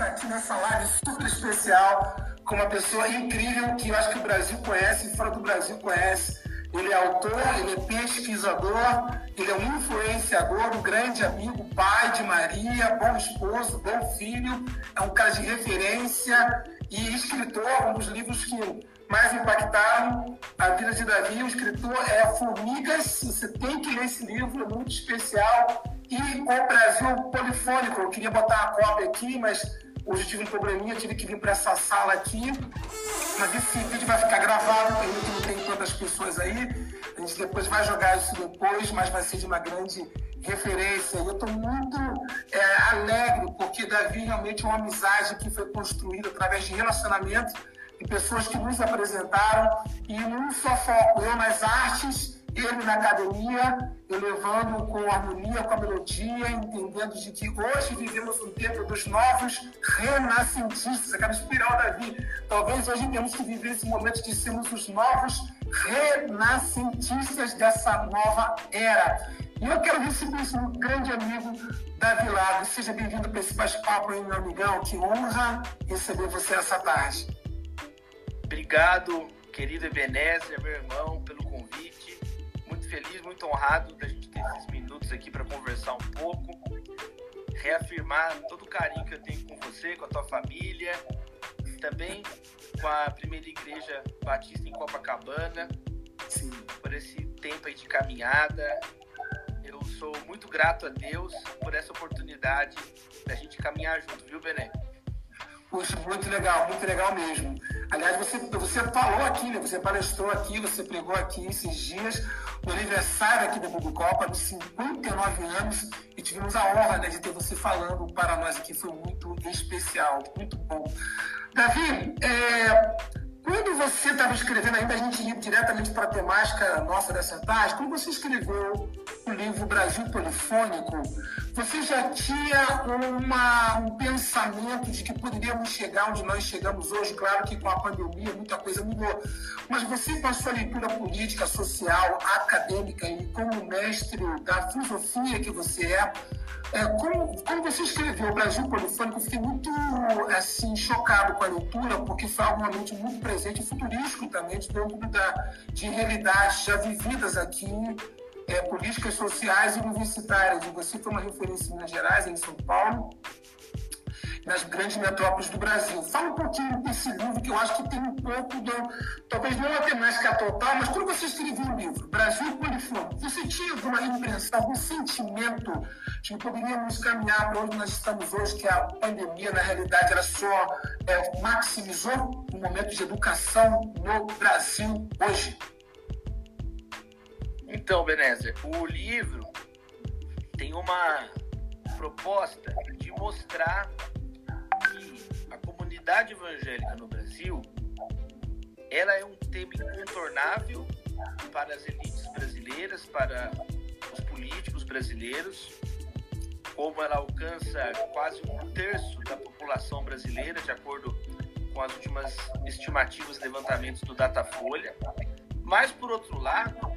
aqui nessa live super especial com uma pessoa incrível que eu acho que o Brasil conhece e fora do Brasil conhece. Ele é autor, ele é pesquisador, ele é um influenciador, um grande amigo, pai de Maria, bom esposo, bom filho, é um cara de referência e escritor, um dos livros que mais impactaram a vida de Davi. O escritor é Formigas, você tem que ler esse livro, é muito especial. E o Brasil Polifônico, eu queria botar a cópia aqui, mas hoje tive um probleminha, tive que vir para essa sala aqui. Mas esse vídeo vai ficar gravado, ainda não tem tantas pessoas aí. A gente depois vai jogar isso depois, mas vai ser de uma grande referência. Eu estou muito é, alegre, porque Davi realmente é uma amizade que foi construída através de relacionamento de pessoas que nos apresentaram e num só foco, eu nas artes, ele na academia, eu levando com harmonia, com a melodia, entendendo de que hoje vivemos um tempo dos novos renascentistas, aquela espiral da vida. Talvez hoje temos que viver esse momento de sermos os novos renascentistas dessa nova era. E eu quero receber esse grande amigo Davi Lago. Seja bem-vindo para esse bate-papo aí, meu amigão. Que honra receber você essa tarde. Obrigado, querido Ebenezer, meu irmão, pelo convite. Muito feliz, muito honrado da gente ter esses minutos aqui para conversar um pouco, reafirmar todo o carinho que eu tenho com você, com a tua família, também com a primeira igreja batista em Copacabana, Sim. por esse tempo aí de caminhada. Eu sou muito grato a Deus por essa oportunidade da gente caminhar junto, viu, Bené? Puxa, muito legal, muito legal mesmo. Aliás, você, você falou aqui, né? Você palestrou aqui, você pregou aqui esses dias no aniversário aqui da Google Copa, dos 59 anos, e tivemos a honra né, de ter você falando para nós aqui. Foi muito especial, muito bom. Davi, é, quando você estava escrevendo, ainda a gente ia diretamente para a temática nossa dessa tarde, quando você escreveu o livro Brasil Polifônico, você já tinha uma, um pensamento de que poderíamos chegar onde nós chegamos hoje? Claro que com a pandemia muita coisa mudou, mas você, com a sua leitura política, social, acadêmica e como mestre da filosofia que você é, é, como, como você escreveu o Brasil Polifônico, eu fiquei muito assim, chocado com a leitura, porque foi algo realmente muito presente e futurístico também, dentro da, de realidades já vividas aqui, é, políticas sociais e universitárias. E você foi uma referência em Minas Gerais, em São Paulo, nas grandes metrópoles do Brasil. Fala um pouquinho desse livro, que eu acho que tem um pouco do. Talvez não a temática total, mas quando você escreveu o livro, Brasil Polifônico, você tinha alguma impressão, algum sentimento de que poderíamos caminhar para onde nós estamos hoje, que a pandemia, na realidade, ela só é, maximizou o momento de educação no Brasil hoje? Então, Benézer, o livro tem uma proposta de mostrar comunidade evangélica no Brasil, ela é um tema incontornável para as elites brasileiras, para os políticos brasileiros, como ela alcança quase um terço da população brasileira, de acordo com as últimas estimativas e levantamentos do Datafolha. Mas, por outro lado,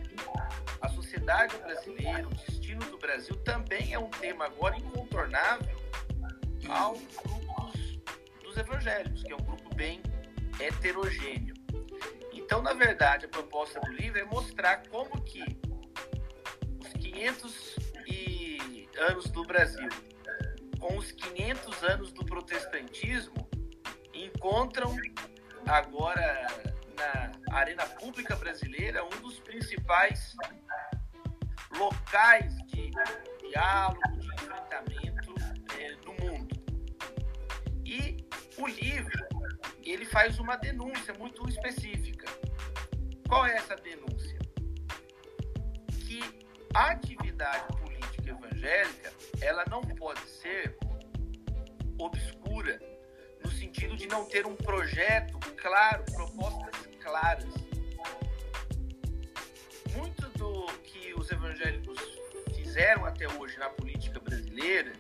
a sociedade brasileira, o destino do Brasil também é um tema agora incontornável ao dos evangélicos, que é um grupo bem heterogêneo. Então, na verdade, a proposta do livro é mostrar como que os 500 e anos do Brasil com os 500 anos do protestantismo encontram agora na arena pública brasileira um dos principais locais de diálogo, de enfrentamento é, no mundo. E o livro, ele faz uma denúncia muito específica. Qual é essa denúncia? Que a atividade política evangélica, ela não pode ser obscura no sentido de não ter um projeto claro, Muito do que os evangélicos fizeram até hoje na política brasileira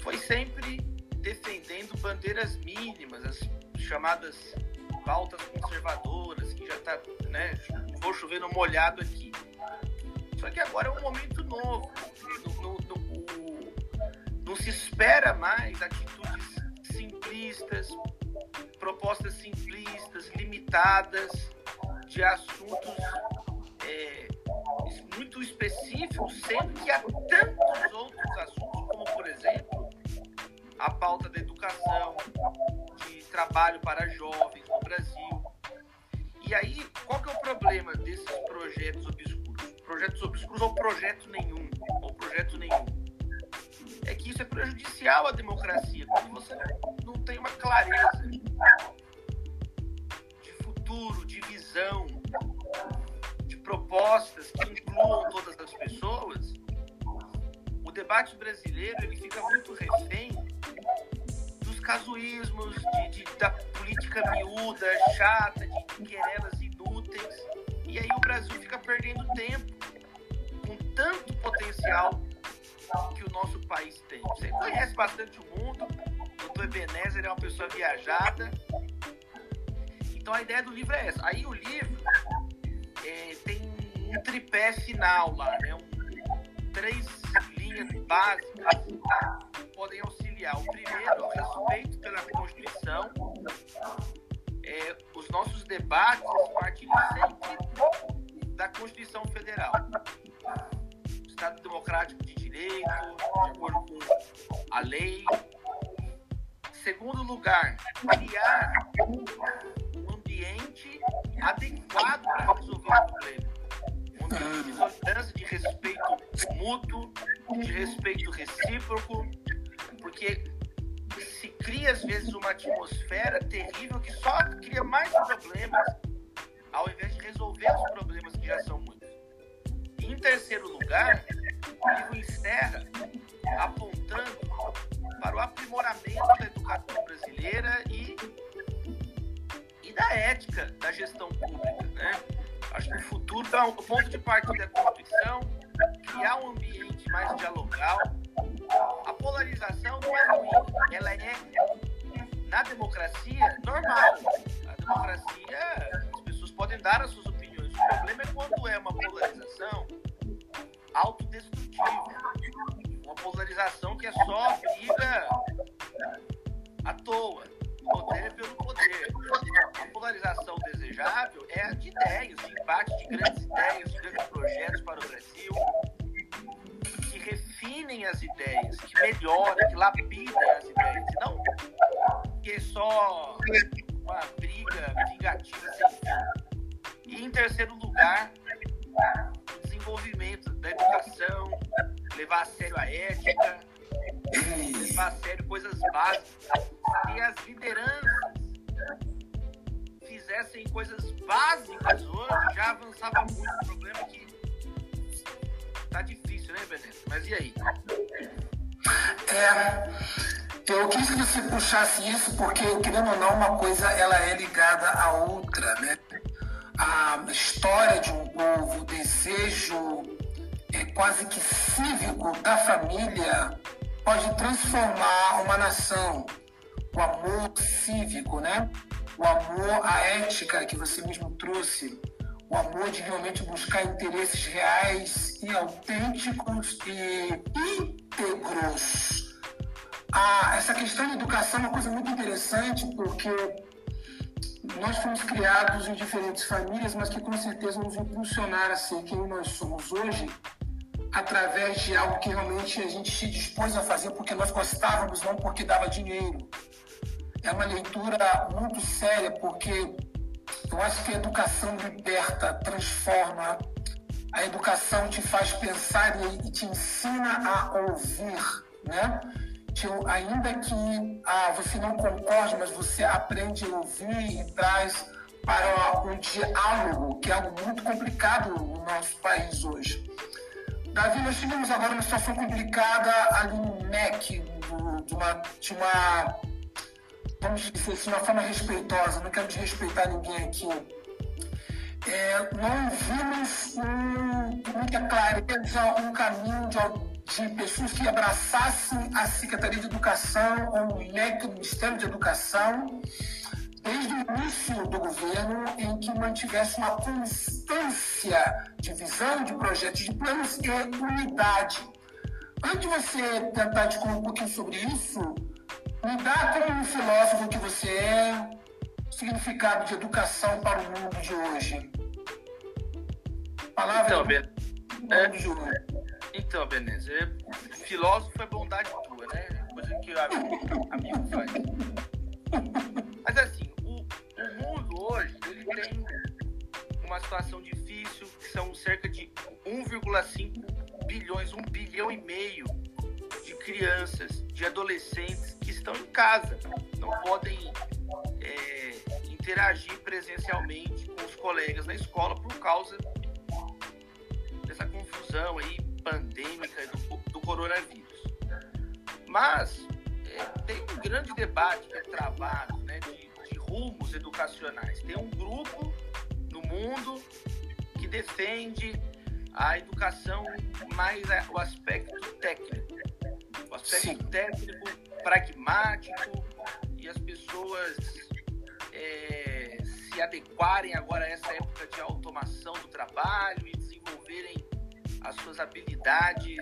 foi sempre defendendo bandeiras mínimas, as chamadas pautas conservadoras, que já está, né, vou molhado aqui. Só que agora é um momento novo, não se espera mais atitudes simplistas, propostas simplistas, limitadas, de assuntos é, muito específicos, sendo que há tantos outros assuntos, como por exemplo a pauta da educação, de trabalho para jovens no Brasil. E aí, qual que é o problema desses projetos obscuros? Projetos obscuros ou projeto nenhum, ou projeto nenhum. É que isso é prejudicial à democracia, quando você não tem uma clareza de futuro, de visão, de propostas que incluam todas as pessoas, o debate brasileiro ele fica muito refém dos casuísmos, de, de, da política miúda, chata, de querelas inúteis. E aí o Brasil fica perdendo tempo com tanto potencial que o nosso país tem. Você conhece bastante o mundo, Ebenezer é uma pessoa viajada. Então a ideia do livro é essa. Aí o livro é, tem um tripé final lá, né? Um, três linhas básicas podem então, o ponto de partida da Constituição, criar um ambiente mais dialogal. A polarização não é ruim, ela é, na democracia, normal. A democracia, as pessoas podem dar as suas opiniões. O problema é quando é uma polarização autodestrutiva. Uma polarização que é só briga à toa. Poder pelo poder. A polarização desejável é a de ideias, de embate de grandes ideias, de grandes projetos para o Brasil, que refinem as ideias, que melhoram, que lapidam as ideias. Não que só uma briga vingativa sem fim. E em terceiro lugar, desenvolvimento da educação, levar a sério a ética, levar a sério coisas básicas. E as lideranças fizessem coisas básicas hoje, já avançava muito. O problema é que tá difícil, né, Beneto? Mas e aí? É, eu quis que você puxasse isso porque, querendo ou não, uma coisa ela é ligada à outra, né? a história de um povo, o desejo é, quase que cívico da família pode transformar uma nação. O amor cívico, né? O amor à ética que você mesmo trouxe. O amor de realmente buscar interesses reais e autênticos e íntegros. Ah, essa questão de educação é uma coisa muito interessante porque nós fomos criados em diferentes famílias, mas que com certeza nos impulsionaram a ser quem nós somos hoje, através de algo que realmente a gente se dispôs a fazer porque nós gostávamos, não porque dava dinheiro. É uma leitura muito séria, porque eu acho que a educação liberta, transforma. A educação te faz pensar e te ensina a ouvir, né? ainda que ah, você não concorde, mas você aprende a ouvir e traz para um diálogo, que é algo muito complicado no nosso país hoje. Davi, nós tivemos agora uma situação complicada ali no MEC, de uma, de uma vamos dizer assim, uma forma respeitosa, não quero desrespeitar ninguém aqui. É, não vimos um, muita clareza, um caminho de de pessoas que abraçassem a Secretaria de Educação ou o MEC, o Ministério de Educação, desde o início do governo, em que mantivesse uma constância de visão, de projetos, de planos e unidade. Antes de você tentar discutir um pouquinho sobre isso, Me dá como um filósofo que você é, significado de educação para o mundo de hoje. Palavra então, be... é... Então, beleza. Filósofo é bondade tua, né? Coisa que o amigo faz. Mas assim, uma situação difícil, que são cerca de 1,5 bilhões, 1 bilhão e meio de crianças, de adolescentes que estão em casa, não podem é, interagir presencialmente com os colegas na escola por causa dessa confusão aí pandêmica do, do coronavírus. Mas é, tem um grande debate que é travado né, de rumos educacionais. Tem um grupo no mundo que defende a educação mais o aspecto técnico, o aspecto Sim. técnico pragmático e as pessoas é, se adequarem agora a essa época de automação do trabalho e desenvolverem as suas habilidades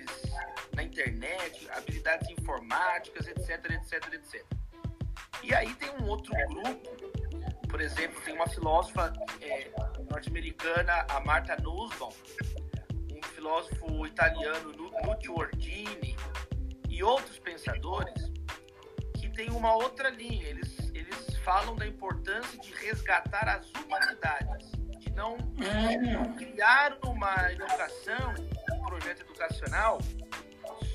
na internet, habilidades informáticas, etc, etc, etc. E aí tem um outro grupo, por exemplo, tem uma filósofa é, norte-americana, a Marta Nussbaum, um filósofo italiano, Nuccio Ordini, e outros pensadores que têm uma outra linha. Eles, eles falam da importância de resgatar as humanidades, de não hum. criar uma educação, um projeto educacional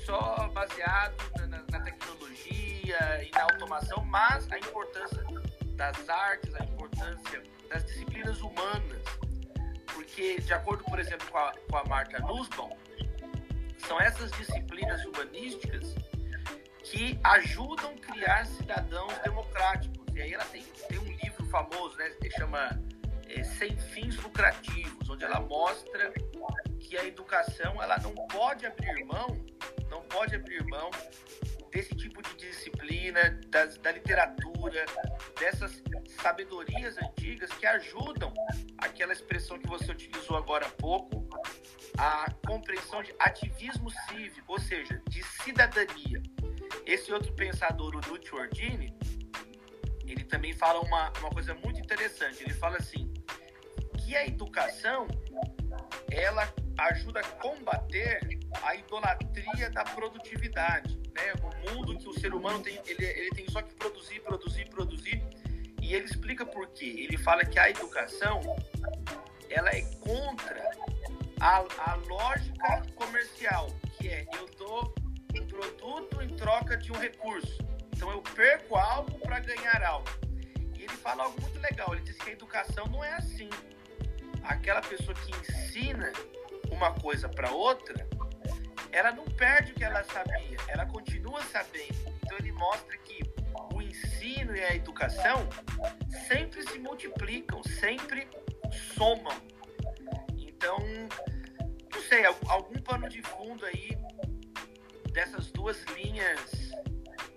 só baseado na tecnologia e na automação, mas a importância das artes, a importância das disciplinas humanas. Porque, de acordo, por exemplo, com a, com a Marta Nussbaum, são essas disciplinas humanísticas que ajudam a criar cidadãos democráticos. E aí ela tem, tem um livro famoso, né, que chama é, Sem Fins Lucrativos, onde ela mostra que a educação ela não pode abrir mão, não pode abrir mão desse tipo de disciplina, das, da literatura, dessas sabedorias antigas que ajudam aquela expressão que você utilizou agora há pouco, a compreensão de ativismo cívico, ou seja, de cidadania. Esse outro pensador, o Duccio Ordini, ele também fala uma, uma coisa muito interessante. Ele fala assim, que a educação, ela ajuda a combater a idolatria da produtividade, né? O mundo que o ser humano tem, ele, ele tem só que produzir, produzir, produzir. E ele explica por quê. Ele fala que a educação, ela é contra a, a lógica comercial, que é eu dou um produto em troca de um recurso. Então eu perco algo para ganhar algo. E ele fala algo muito legal. Ele diz que a educação não é assim. Aquela pessoa que ensina uma coisa para outra, ela não perde o que ela sabia, ela continua sabendo. Então ele mostra que o ensino e a educação sempre se multiplicam, sempre somam. Então, não sei, algum pano de fundo aí dessas duas linhas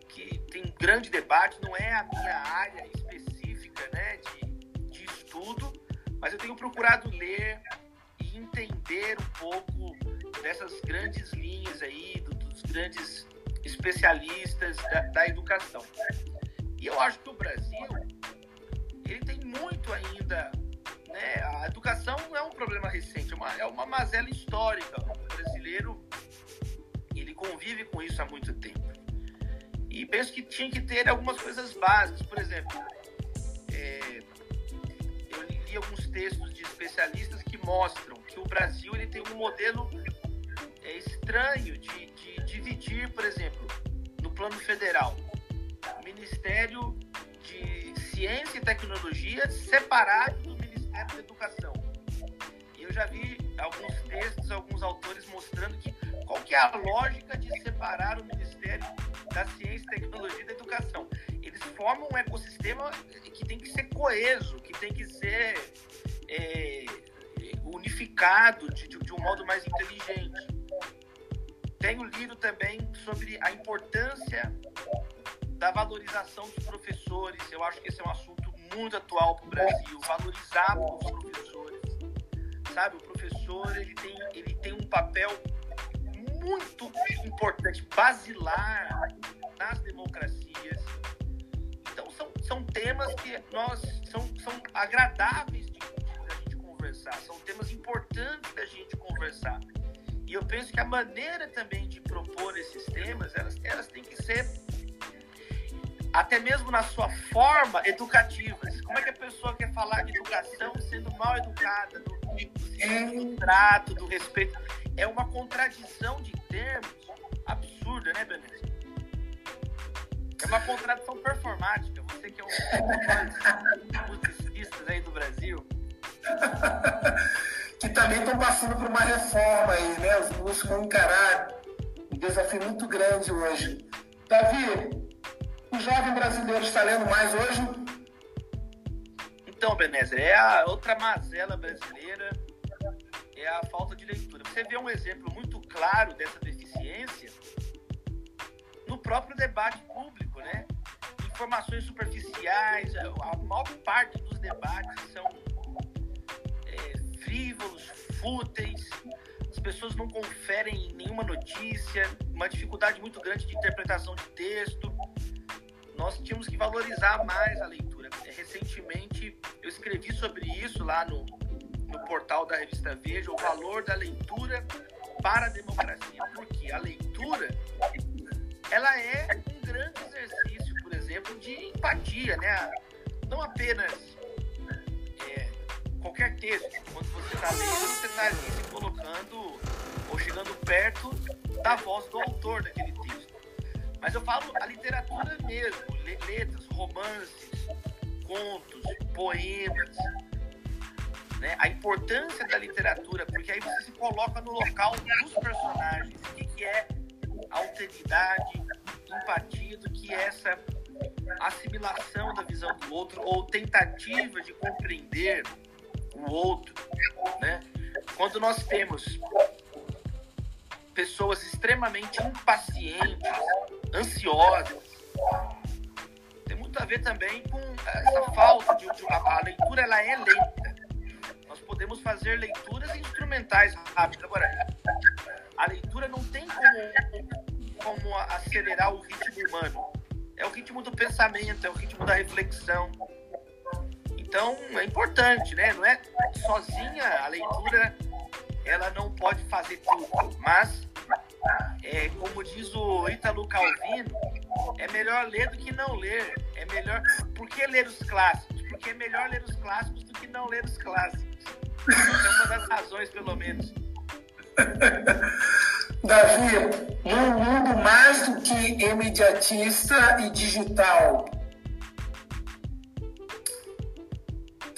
que tem grande debate, não é a minha área específica né, de, de estudo, mas eu tenho procurado ler e entender um pouco dessas grandes linhas aí, do, dos grandes especialistas da, da, educação. E eu acho que o Brasil, ele tem muito ainda, né? A educação não é um problema recente, é uma, é uma mazela histórica. O brasileiro, ele convive com isso há muito tempo. E penso que tinha que ter algumas coisas básicas, por exemplo, é, eu li alguns textos de especialistas que mostram que o Brasil ele tem um modelo é estranho de, de dividir, por exemplo, no plano federal, o Ministério de Ciência e Tecnologia separado do Ministério da Educação. E eu já vi alguns textos, alguns autores mostrando que qual que é a lógica de separar o Ministério da Ciência, Tecnologia e da Educação. Eles formam um ecossistema que tem que ser coeso, que tem que ser é, unificado de, de, um modo mais inteligente. Tenho lido também sobre a importância da valorização dos professores. Eu acho que esse é um assunto muito atual para o Brasil. Valorizar os professores. Sabe, o professor ele tem, ele tem um papel muito importante, basilar nas democracias. Então são, são temas que nós são, são agradáveis de, de, gente conversar, são temas importantes da gente conversar. E eu penso que a maneira também de propor esses temas, elas, elas têm que ser até mesmo na sua forma educativa. Como é que a pessoa quer falar de educação sendo mal educada, do, do trato, do respeito? É uma contradição de termos absurda, né, Benício? É uma contradição performática. Você que é um dos publicistas aí do Brasil. que também estão passando por uma reforma aí, né? Os buscam encarar um desafio muito grande hoje. Davi, o jovem brasileiro está lendo mais hoje? Então, Benézer, é a outra mazela brasileira, é a falta de leitura. Você vê um exemplo muito claro dessa deficiência no próprio debate público, né? Informações superficiais, a maior parte dos debates são frívolos, fúteis, as pessoas não conferem nenhuma notícia, uma dificuldade muito grande de interpretação de texto. Nós tínhamos que valorizar mais a leitura. Recentemente eu escrevi sobre isso lá no, no portal da revista Veja, o valor da leitura para a democracia, porque a leitura ela é um grande exercício, por exemplo, de empatia, né? Não apenas é, qualquer texto, quando você está lendo, você está se colocando ou chegando perto da voz do autor daquele texto. Mas eu falo a literatura mesmo, letras, romances, contos, poemas. Né? A importância da literatura, porque aí você se coloca no local dos personagens. O que, que é alteridade, empatia, do que é essa assimilação da visão do outro ou tentativa de compreender o outro, né? Quando nós temos pessoas extremamente impacientes, ansiosas. Tem muito a ver também com essa falta de, a, leitura ela é lenta. Nós podemos fazer leituras instrumentais rápidas. Agora, a leitura não tem como, como acelerar o ritmo humano. É o ritmo do pensamento, é o ritmo da reflexão. Então, é importante, né? Não é sozinha a leitura, ela não pode fazer tudo, mas é, como diz o Ítalo Calvino, é melhor ler do que não ler. É melhor. Por que ler os clássicos? Porque é melhor ler os clássicos do que não ler os clássicos. É uma das razões, pelo menos. Davi, num mundo mais do que imediatista e digital,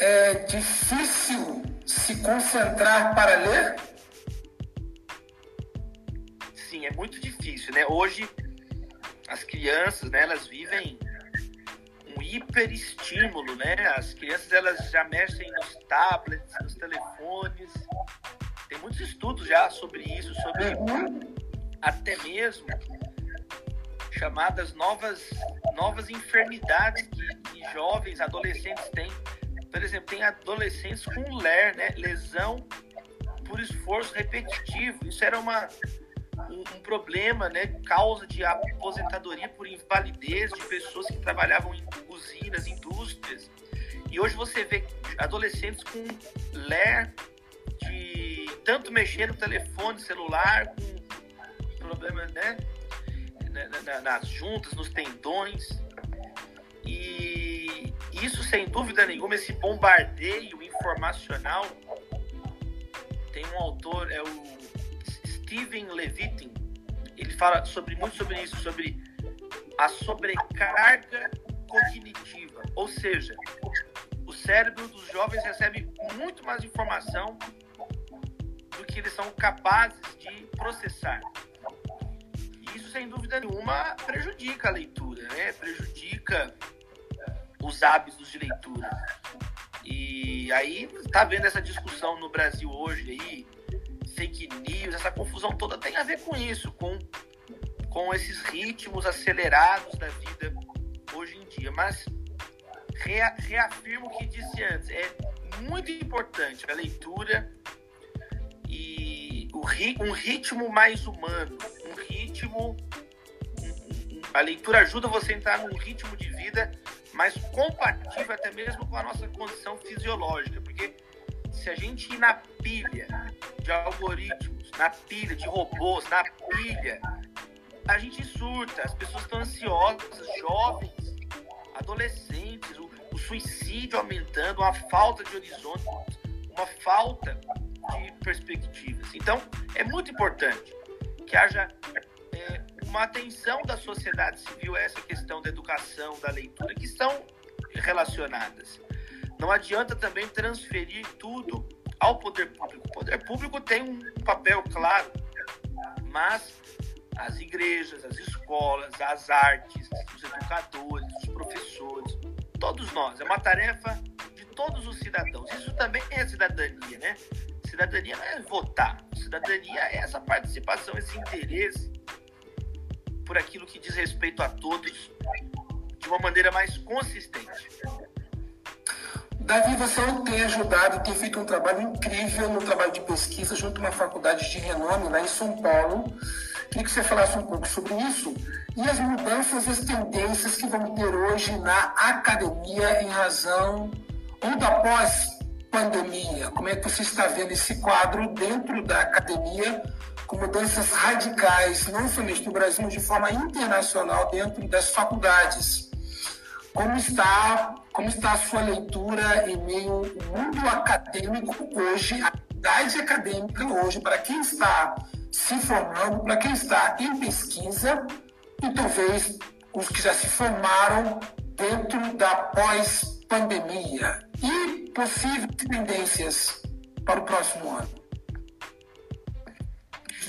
é difícil se concentrar para ler? assim, é muito difícil, né? Hoje, as crianças, né, elas vivem um hiperestímulo, né? As crianças, elas já mexem nos tablets, nos telefones. Tem muitos estudos já sobre isso, sobre até mesmo chamadas novas, novas enfermidades que, que jovens, adolescentes têm. Por exemplo, tem adolescentes com LER, né? Lesão por esforço repetitivo. Isso era uma um, um, problema, né, causa de aposentadoria por invalidez de pessoas que trabalhavam em usinas, indústrias. E hoje você vê adolescentes com LER de tanto mexer no telefone celular, com problemas, né, nas juntas, nos tendões. Isso, sem dúvida nenhuma, esse bombardeio informacional tem um autor, é o Steven Levitin, ele fala sobre, muito sobre isso, sobre a sobrecarga cognitiva. Ou seja, o cérebro dos jovens recebe muito mais informação do que eles são capazes de processar. E isso, sem dúvida nenhuma, prejudica a leitura, né? prejudica os hábitos de leitura. E aí, está vendo essa discussão no Brasil hoje aí, fake news, essa confusão toda tem a ver com isso, com, com esses ritmos acelerados da vida hoje em dia. Mas rea, reafirmo o que disse antes, é muito importante a leitura e o, um ritmo mais humano, um ritmo, A leitura ajuda você a entrar num ritmo de vida mais compatível até mesmo com a nossa condição fisiológica, porque se a gente ir na pilha de algoritmos, na pilha de robôs, na pilha, a gente surta, as pessoas estão ansiosas, jovens, adolescentes, o, o suicídio aumentando, uma falta de horizonte, uma falta de perspectivas. Então, é muito importante que haja uma atenção da sociedade civil a essa questão da educação, da leitura, que estão relacionadas. Não adianta também transferir tudo ao poder público. O poder público tem um papel claro, mas as igrejas, as escolas, as artes, os educadores, os professores, todos nós. É uma tarefa de todos os cidadãos. Isso também é cidadania, né? Cidadania não é votar. Cidadania é essa participação, esse interesse por aquilo que diz respeito a todos de uma maneira mais consistente. Davi, você tem ajudado e tem feito um trabalho incrível no trabalho de pesquisa junto a uma faculdade de renome lá em São Paulo. Queria que você falasse um pouco sobre isso e as mudanças e as tendências que vamos ter hoje na academia em razão ou da pós-pandemia. Como é que você está vendo esse quadro dentro da academia com mudanças radicais, não somente no Brasil, mas de forma internacional dentro das faculdades? Como está, como está a sua leitura em meio ao mundo acadêmico hoje, a idade acadêmica hoje, para quem está se formando, para quem está em pesquisa e talvez os que já se formaram dentro da pós-pandemia e possíveis tendências para o próximo ano?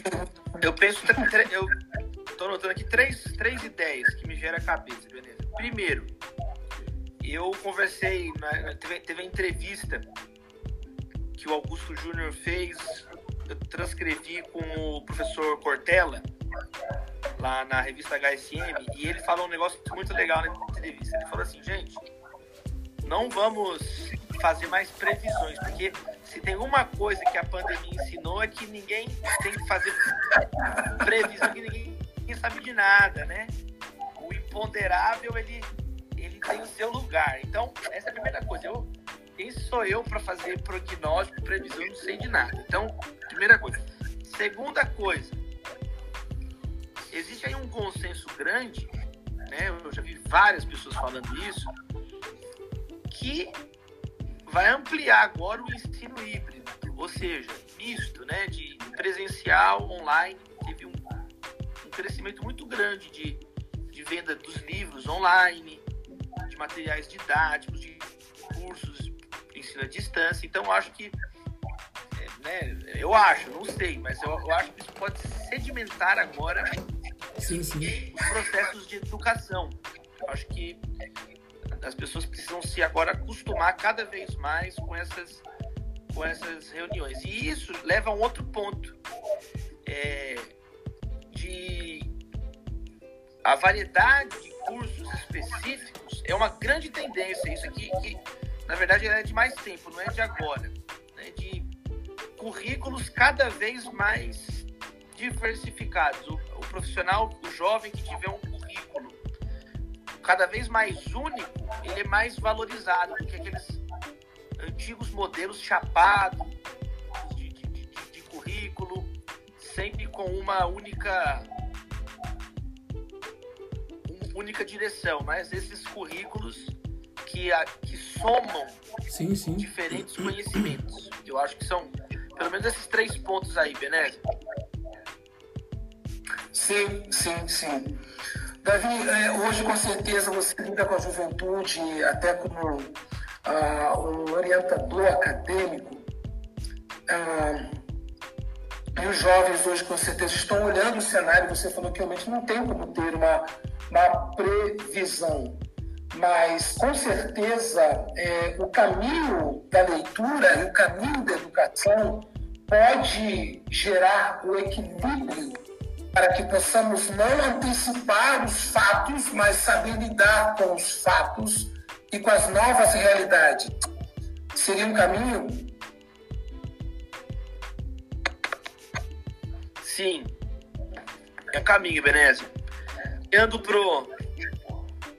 Eu penso, eu estou notando aqui três, três ideias que me geram a cabeça, beleza? Primeiro, eu conversei, teve, teve a entrevista que o Augusto Júnior fez, eu transcrevi com o professor Cortella, lá na revista HSM, e ele falou um negócio muito legal na entrevista. Ele falou assim, gente, não vamos fazer mais previsões, porque se tem uma coisa que a pandemia ensinou é que ninguém tem que fazer previsão, que ninguém, ninguém sabe de nada, né? O imponderável, ele tem o seu lugar. Então, essa é a primeira coisa. Eu, quem sou eu para fazer prognóstico, previsão? Eu não sei de nada. Então, primeira coisa. Segunda coisa, existe aí um consenso grande, né? Eu já vi várias pessoas falando isso, que vai ampliar agora o ensino híbrido, ou seja, misto, né? De presencial, online. Teve um, um crescimento muito grande de, de venda dos livros online, de materiais didáticos, de cursos, ensino à distância. Então, acho que, é, né, eu acho, não sei, mas eu, eu, acho que isso pode sedimentar agora sim, sim. os processos de educação. Acho que as pessoas precisam se agora acostumar cada vez mais com essas, com essas reuniões. E isso leva a um outro ponto. É, de a variedade de cursos específicos é uma grande tendência. Isso aqui, que, na verdade, é de mais tempo, não é de agora. Né? De currículos cada vez mais diversificados. O, o profissional, o jovem que tiver um cada vez mais único, ele é mais valorizado do que aqueles antigos modelos chapados de, de, de, de currículo, sempre com uma única única direção, mas esses currículos que, a, que somam sim, sim. diferentes conhecimentos. Eu acho que são pelo menos esses três pontos aí, Benésio. Sim, sim, sim. Davi, é, hoje com certeza você lida com a juventude, até como uh, um orientador acadêmico. Uh, e os jovens hoje com certeza estão olhando o cenário, você falou que realmente não tem como ter uma uma previsão. Mas, com certeza, é, o caminho da leitura e o caminho da educação pode gerar o equilíbrio para que possamos não antecipar os fatos, mas saber lidar com os fatos e com as novas realidades. Seria um caminho? Sim, é caminho, Benésio Caminhando pro,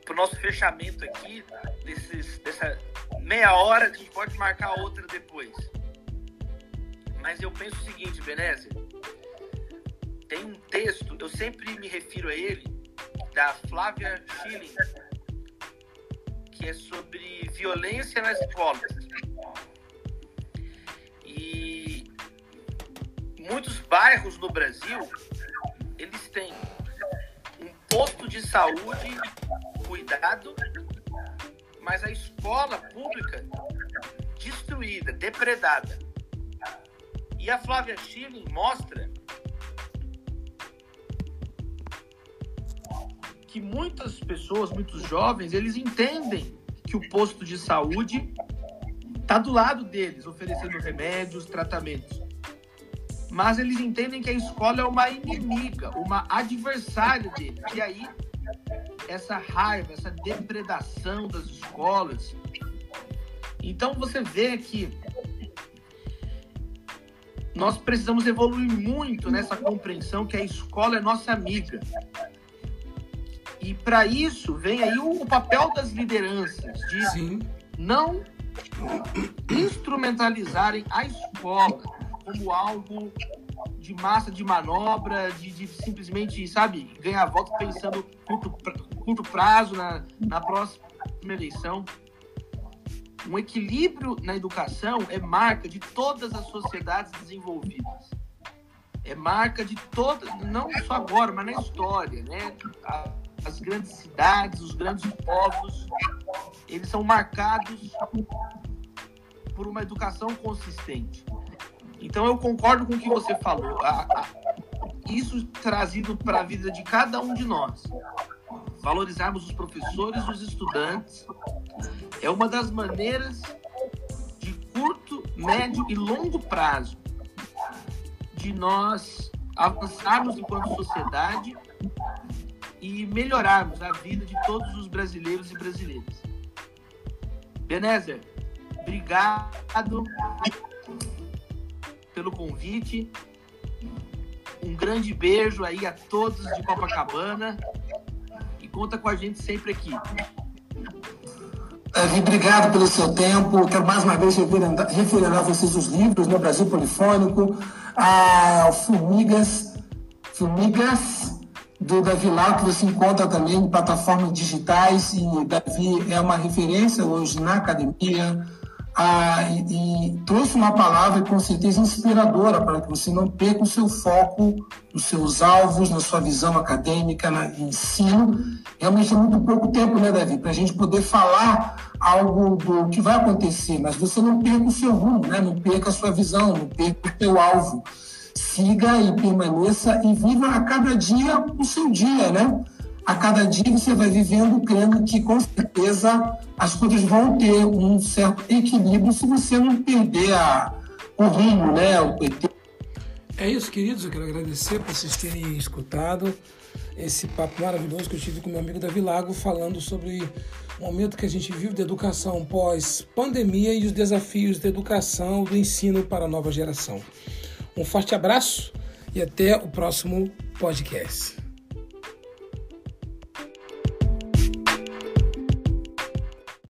pro nosso fechamento aqui, desses, dessa meia hora, a gente pode marcar outra depois. Mas eu penso o seguinte, Benézia, tem um texto, eu sempre me refiro a ele, da Flávia Schilling, que é sobre violência nas escolas. E muitos bairros no Brasil, eles têm um posto de saúde cuidado, mas a escola pública destruída, depredada. E a Flávia Schilling mostra que muitas pessoas, muitos jovens, eles entendem que o posto de saúde está do lado deles, oferecendo remédios, tratamentos. Mas eles entendem que a escola é uma inimiga, uma adversária deles. E aí, essa raiva, essa depredação das escolas. Então, você vê que nós precisamos evoluir muito nessa compreensão que a escola é nossa amiga. E para isso vem aí o, o, papel das lideranças de Sim. não instrumentalizarem a escola como algo de massa de manobra, de, de simplesmente, sabe, ganhar voto pensando curto, curto prazo na, na próxima eleição. Um equilíbrio na educação é marca de todas as sociedades desenvolvidas. É marca de todas, não só agora, mas na história, né? As grandes cidades, os grandes povos, eles são marcados por uma educação consistente. Então eu concordo com o que você falou. Isso trazido para a vida de cada um de nós. Valorizarmos os professores, os estudantes, é uma das maneiras de curto, médio e longo prazo de nós avançarmos enquanto sociedade e melhorarmos a vida de todos os brasileiros e brasileiras. Benézer, obrigado pelo convite. Um grande beijo aí a todos de Copacabana e conta com a gente sempre aqui. Davi, obrigado pelo seu tempo. Quero mais uma vez referir a vocês os livros, no né? Brasil Polifônico, a Formigas, Formigas do Davi Lau, que você encontra também em plataformas digitais, e Davi é uma referência hoje na academia, ah, e, e, trouxe uma palavra com certeza inspiradora para que você não perca o seu foco nos seus alvos, na sua visão acadêmica, no ensino. Realmente é muito pouco tempo, né, Davi, para a gente poder falar algo do que vai acontecer, mas você não perca o seu rumo, né? não perca a sua visão, não perca o seu alvo siga e permaneça e viva a cada dia o seu dia, né? A cada dia você vai vivendo crendo que com certeza as coisas vão ter um certo equilíbrio se você não perder a, o rumo, né? O é isso, queridos. Eu quero agradecer por vocês terem escutado esse papo maravilhoso que eu tive com meu amigo Davi Lago falando sobre o momento que a gente vive de educação pós-pandemia e os desafios da educação, do ensino para a nova geração. Um forte abraço e até o próximo podcast.